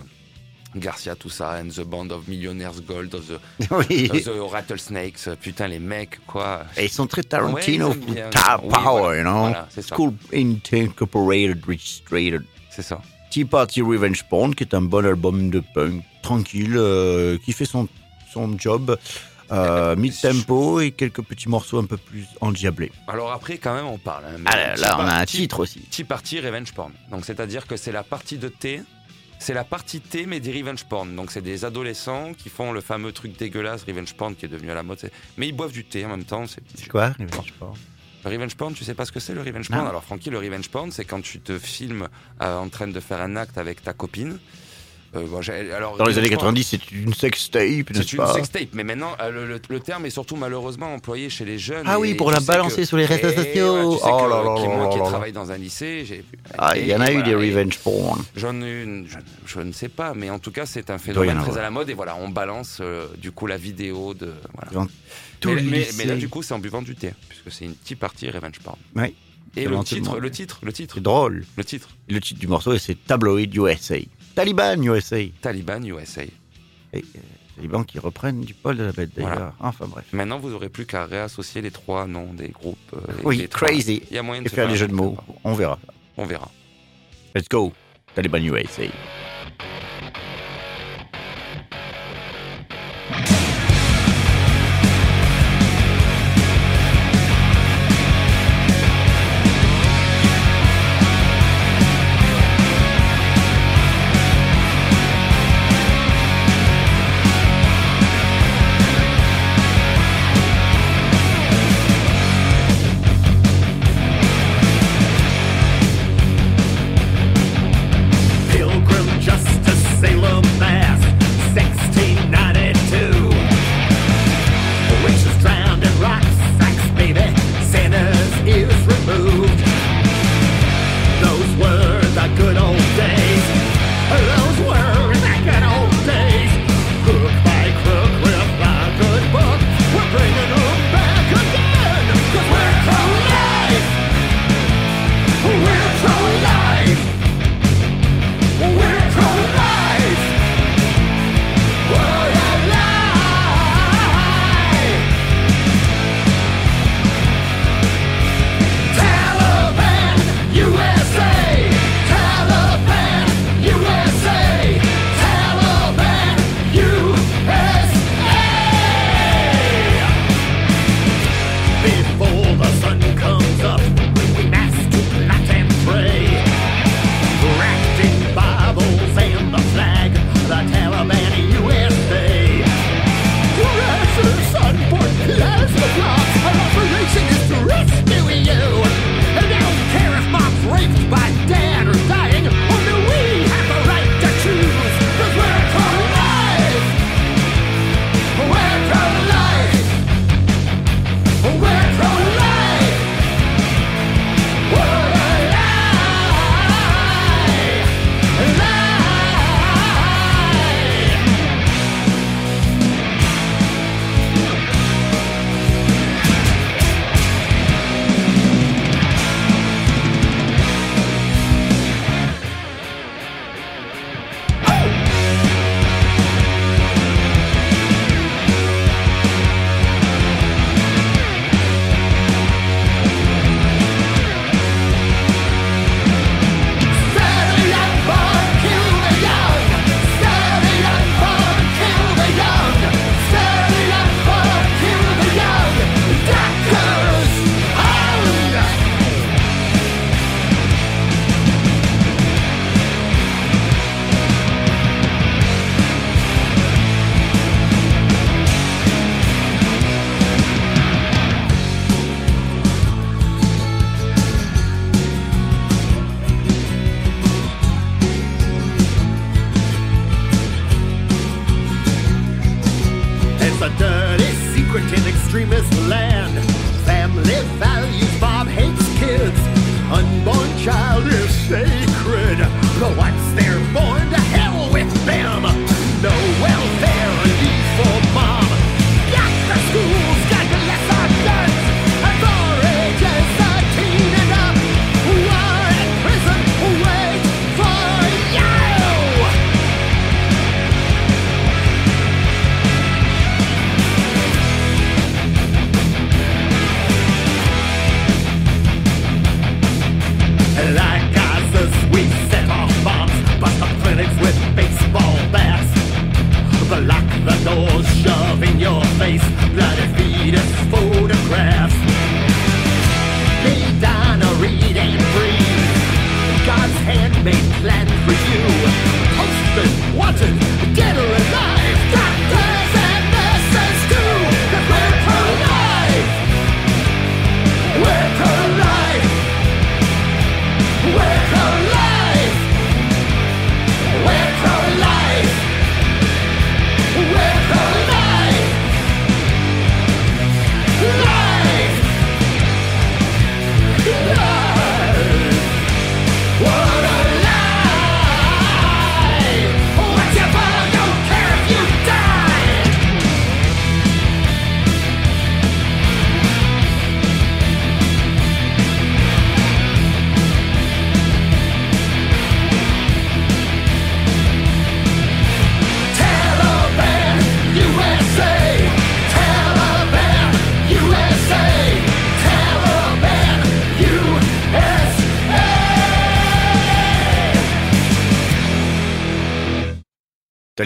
Garcia, tout ça, and the Band of Millionaires Gold, of the, oui. of the Rattlesnakes, putain, les mecs, quoi. Et ils sont très Tarantino, Ouais, ils Oui, Power, voilà. you know. Voilà. School Incorporated, Registered. C'est ça. Tea Party Revenge Porn, qui est un bon album de punk, tranquille, euh, qui fait son, son job, euh, mid-tempo et quelques petits morceaux un peu plus endiablés. Alors après, quand même, on parle. hein, Ah, là, on a un titre aussi. Tea Party Revenge Porn. Donc c'est-à-dire que c'est la partie de thé, c'est la partie thé mais des revenge porn. Donc c'est des adolescents qui font le fameux truc dégueulasse revenge porn qui est devenu à la mode. Mais ils boivent du thé en même temps. C'est C'est quoi Revenge Porn? Le revenge porn. Tu sais pas ce que c'est le revenge porn? Alors Francky, le revenge porn, c'est quand tu te filmes euh, en train de faire un acte avec ta copine. Euh, bon, j'ai- alors, Dans les années revenge porn, 90, c'est une sextape, C'est n'est-ce une pas sextape, mais maintenant euh, le, le- le terme est surtout malheureusement employé chez les jeunes. Ah et oui, pour la balancer que- sur les réseaux sociaux. Oh que- là là qui- là moi là qui travaille dans un lycée, j'ai. Ah, il y en a eu des Revenge Porn. J'en ai une, je, ne sais pas, mais en tout cas, c'est un phénomène très à la mode. Et voilà, on balance euh, du coup la vidéo de. Mais, là, du coup, c'est en buvant du thé, puisque c'est une petite partie Revenge Porn. Oui, Et C'est le titre, le titre, le titre, c'est drôle. le titre, le titre du morceau, c'est Tabloid USA. Taliban USA. Taliban USA. Et, euh, Taliban qui reprennent du Paul de la Bête d'ailleurs. Voilà. Enfin bref. Maintenant, vous aurez plus qu'à réassocier les trois noms des groupes. euh, Oui, les trois. crazy. Il y a moyen de Et se faire des jeux de mots. On verra. On verra. Let's go. Taliban USA.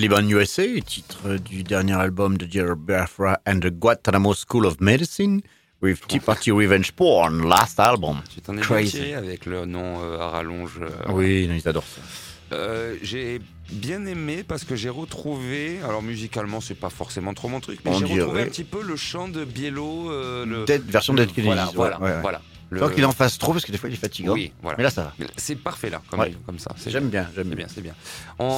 Taliban USA, titre du dernier album de Jerry Biafra and the Guantanamo School of Medicine, with Tea Party Revenge Porn, last album. T'en es Crazy. avec le nom euh, à rallonge. euh, Oui, ils adorent ça. Euh, j'ai bien aimé parce que j'ai retrouvé, alors musicalement c'est pas forcément trop mon truc, mais j'ai retrouvé un petit peu le chant de Biello. euh, le, Dead- version Dead Kennedys, Voilà, voilà, ouais, ouais. voilà. Le- Sans qu'il en fasse trop, parce que des fois il est fatigant. Oui, voilà. Mais là, ça va. C'est parfait là, comme, Ouais. comme ça. J'aime bien, j'aime bien. c'est bien.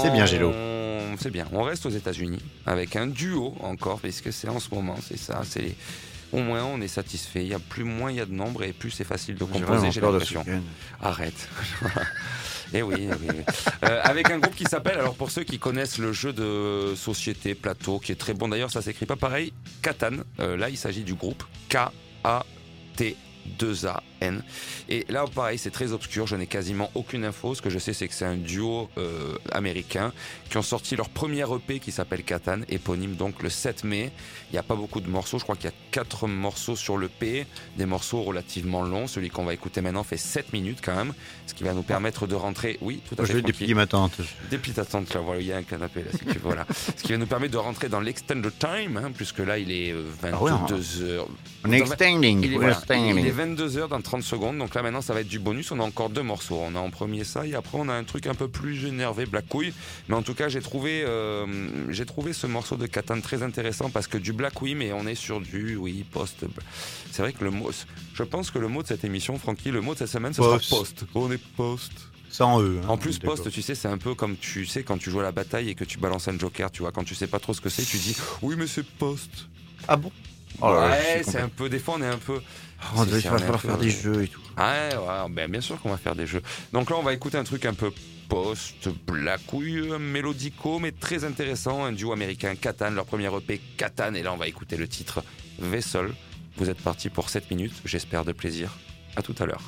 C'est bien, Gélo. On- C'est bien. On reste aux États-Unis avec un duo encore, puisque c'est en ce moment, c'est ça. C'est au moins on est satisfait. Il y a plus moins il y a de nombres et plus c'est facile de composer. J'ai l'impression. Arrête. Et oui, eh oui, oui. Euh, avec un groupe qui s'appelle, alors pour ceux qui connaissent le jeu de société plateau, qui est très bon d'ailleurs, ça s'écrit pas pareil, Catan. Euh, là, il s'agit du groupe 2A et là, pareil, c'est très obscur. Je n'ai quasiment aucune info. Ce que je sais, c'est que c'est un duo euh, américain qui ont sorti leur premier EP qui s'appelle Catan, éponyme donc le 7 mai. Il n'y a pas beaucoup de morceaux. Je crois qu'il y a 4 morceaux sur l'EP, des morceaux relativement longs. Celui qu'on va écouter maintenant fait 7 minutes quand même, ce qui va nous permettre de rentrer. Oui, tout à fait. Je déplie ma tante. Déplie ta tante, là. Voilà, il y a un canapé là, si tu veux. Voilà. ce qui va nous permettre de rentrer dans l'extended time, hein, puisque là, il est 22h. Ah hein. heures. On est extending. Il est, voilà, il est 22h dans 30 secondes, donc là maintenant ça va être du bonus. On a encore deux morceaux. On a en premier ça et après on a un truc un peu plus énervé, Black Couille. Mais en tout cas, j'ai trouvé, euh, j'ai trouvé ce morceau de Catan très intéressant parce que du Black oui, mais on est sur du oui post. C'est vrai que le mot, je pense que le mot de cette émission, Francky, le mot de cette semaine, ce Post. sera post. On est post. Sans eux. hein, En plus, poste, tu sais, c'est un peu comme tu sais quand tu joues à la bataille et que tu balances un joker, tu vois, quand tu sais pas trop ce que c'est, tu dis oui, mais c'est poste. Ah bon? Oh là ouais, c'est un peu. Des fois, on est un peu. Oh, Si, il si, va falloir peu- faire des jeux et tout. Ouais, ouais, ben, bien sûr qu'on va faire des jeux. Donc là, on va écouter un truc un peu post, blacouille, mélodico, mais très intéressant. Un duo américain, Catan, leur premier EP, Catan. Et là, on va écouter le titre Vessel. Vous êtes parti pour 7 minutes, j'espère de plaisir. À tout à l'heure.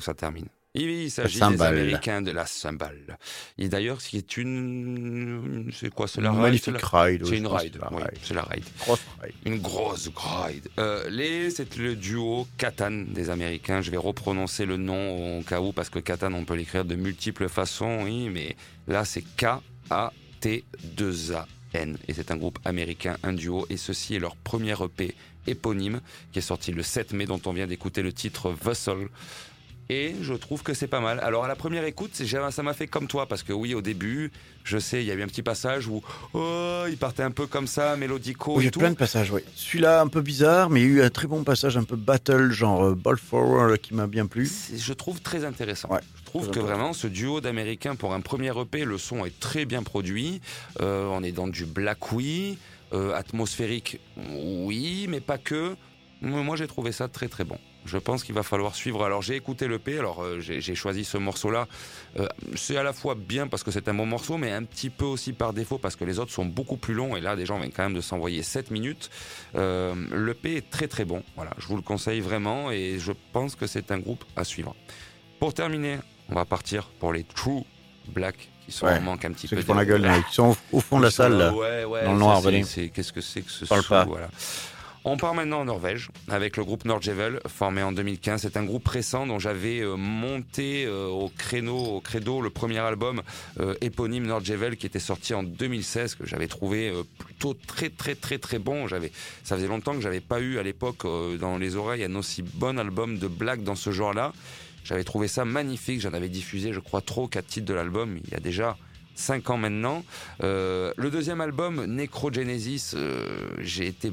Que ça termine. Il s'agit des. Américains de la cymbale. Et d'ailleurs, c'est une... C'est quoi C'est la ride, magnifique c'est la- ride. C'est une ride, c'est la oui, ride. c'est la ride. Grosse ride. Une grosse ride. Euh, les, c'est le duo Catan des Américains. Je vais reprononcer le nom au cas où, parce que Catan, on peut l'écrire de multiples façons, oui, mais là, c'est K-A-T-2-A-N. Et c'est un groupe américain, un duo, et ceci est leur premier EP éponyme, qui est sorti le 7 mai, dont on vient d'écouter le titre Vessel. Et je trouve que c'est pas mal. Alors à la première écoute, ça m'a fait comme toi, parce que oui, au début, je sais, il y a eu un petit passage où oh, il partait un peu comme ça, mélodico Oui, il y a plein de passages, oui. Celui-là, un peu bizarre, mais il y a eu un très bon passage, un peu battle, genre euh, Ball Forward, qui m'a bien plu. Je trouve très intéressant. Ouais, je trouve que vraiment ce duo d'Américains pour un premier EP, le son est très bien produit. Euh, on est dans du black oui, euh, atmosphérique oui, mais pas que. Moi j'ai trouvé ça très très bon. Je pense qu'il va falloir suivre. Alors j'ai écouté l'EP, alors euh, j'ai choisi ce morceau-là. Euh, c'est à la fois bien parce que c'est un bon morceau, mais un petit peu aussi par défaut parce que les autres sont beaucoup plus longs. Et là, des gens viennent quand même de s'envoyer 7 minutes. Euh, L'EP est très très bon. Voilà, je vous le conseille vraiment et je pense que c'est un groupe à suivre. Pour terminer, on va partir pour les True Black qui sont Ouais, en manque un petit Ceux peu. qui font la gueule, qui sont au, fond de la Ils salle, là. Ouais, ouais, dans le noir, Qu'est-ce que c'est que ce sou, voilà. On part maintenant en Norvège avec le groupe Nordjevel, formé en 2015. C'est un groupe récent dont j'avais euh, monté euh, au créneau, au credo, le premier album euh, éponyme Nordjevel qui était sorti en 2016 que j'avais trouvé euh, plutôt très très très très bon. J'avais, ça faisait longtemps que j'avais pas eu à l'époque dans les oreilles un aussi bon album de black dans ce genre-là. J'avais trouvé ça magnifique. J'en avais diffusé, je crois, trop quatre titres de l'album. Il y a déjà cinq ans maintenant. Euh, le deuxième album, Necrogenesis, euh, j'ai été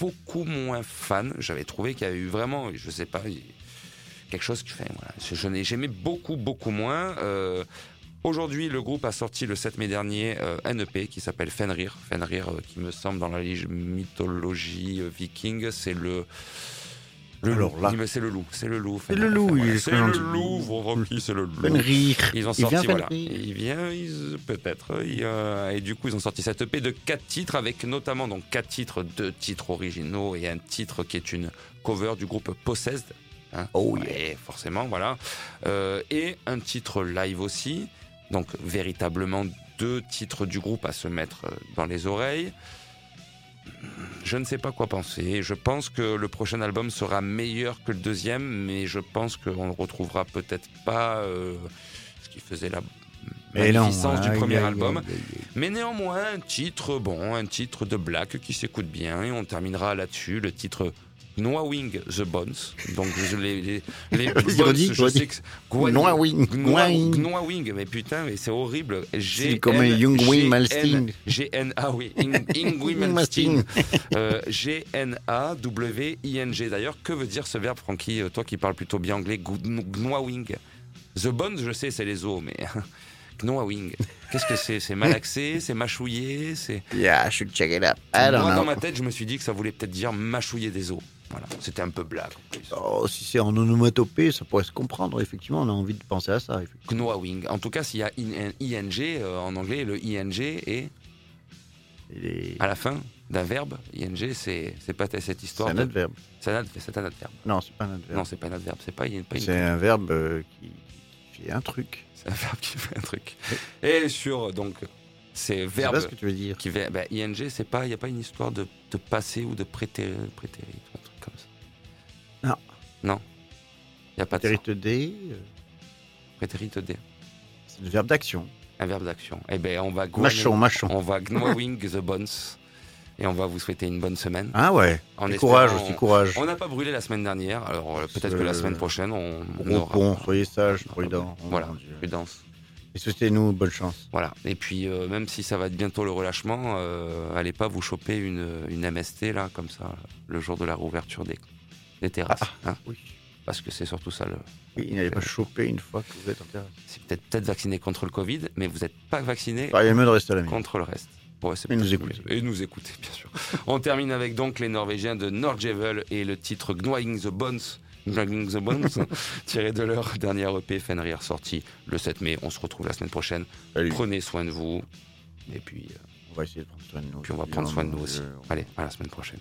beaucoup moins fan. J'avais trouvé qu'il y avait eu vraiment, je sais pas, quelque chose qui fait. Je, n'ai- j'aimais beaucoup, beaucoup moins. Euh, Aujourd'hui, le groupe a sorti le 7 mai dernier euh, un EP qui s'appelle Fenrir. Fenrir, euh, qui me semble dans la mythologie euh, viking, c'est le. Le Alors loup. là. Il me- C'est le loup, c'est le loup. C'est le loup, Voilà, il est C'est le loup, vos replis, c'est le loup. Fenrir. Ils ont Il sorti, vient voilà. Il vient, ils- peut-être. il, euh, et du coup, ils ont sorti cette EP de quatre titres, avec notamment donc quatre titres, deux titres originaux et un titre qui est une cover du groupe Possessed. hein. Oh Ouais, forcément, voilà. Euh, et un titre live aussi. Donc, véritablement deux titres du groupe à se mettre euh, dans les oreilles. Je ne sais pas quoi penser. Je pense que le prochain album sera meilleur que le deuxième, mais je pense qu'on ne retrouvera peut-être pas euh, ce qui faisait la non. magnificence du premier album. Mais néanmoins, un titre bon, un titre de black qui s'écoute bien, et on terminera là-dessus, le titre Gnawing the Bones. Donc je- les, les, les bones, je sais que c'est- Gwa- Gnawing, Gnoa- gnawing. Gnawing, mais putain, mais c'est horrible. G comme un Youngwing Malstein. G-N, ah oui, Ing- Ingwi Malstein. Euh, G-N-A-W-I-N-G. D'ailleurs, que veut dire ce verbe, Francky, euh, toi qui parles plutôt bien anglais, gn- gnawing? The bones, je sais, c'est les os, mais gnawing. Qu'est-ce que c'est? C'est malaxé, c'est mâchouillé, c'est. Yeah, I should check it up. I don't Moi, dans ma tête, je me suis dit que ça voulait peut-être dire mâchouiller des os. Voilà, c'était un peu blague. en plus. Oh, si c'est en onomatopée, ça pourrait se comprendre. Effectivement, on a envie de penser à ça. effectivement. Gnawing. En tout cas, s'il y a ing euh, en anglais, le ing est les- à la fin d'un verbe. ing, c'est c'est pas cette C'est histoire. un de- adverbe. C'est un, adv- c'est un adverbe. Non, c'est pas un adverbe. Non, c'est pas un adverbe. C'est pas, C'est un verbe euh, qui qui fait un truc. C'est un verbe qui fait un truc. Et sur donc ces verbes pas ce que tu veux dire. qui bah, ing, c'est pas, il y a pas une histoire de, de passé ou de prétérit, prétérit, un truc comme ça. Non. Non. Il y a pas de D, euh, Prétérit D. c'est le verbe d'action. Un verbe d'action. Eh ben, on va Machon, machon. on va gnawing the bones et on va vous souhaiter une bonne semaine. Ah ouais. En courage aussi, courage. On n'a pas brûlé la semaine dernière, alors euh, peut-être que la semaine prochaine on, on pont, soyez sages, prudents. Oh, Voilà, prudence. Et souhaitez-nous bonne chance. Voilà. Et puis, euh, même si ça va être bientôt le relâchement, euh, allez pas vous choper une, une MST, là, comme ça, le jour de la réouverture des, des terrasses. hein, Oui. parce que c'est surtout ça. Le... Oui, il n'allait pas choper une fois que vous êtes en terrasse. C'est peut-être peut-être vacciné contre le Covid, mais vous n'êtes pas vacciné Ah, il mieux de rester à la contre le reste. Et nous écouter. Et nous écouter, bien sûr. On termine avec donc les Norvégiens de Nordjevel et le titre Gnawing the Bones. Gnawing the Bones, tiré de leur dernière EP Fenrir sorti le 7 mai. On se retrouve la semaine prochaine. Salut. Prenez soin de vous. Et puis, euh, On va essayer de prendre soin de nous. puis on va prendre soin de nous aussi. Euh, Allez, à la semaine prochaine.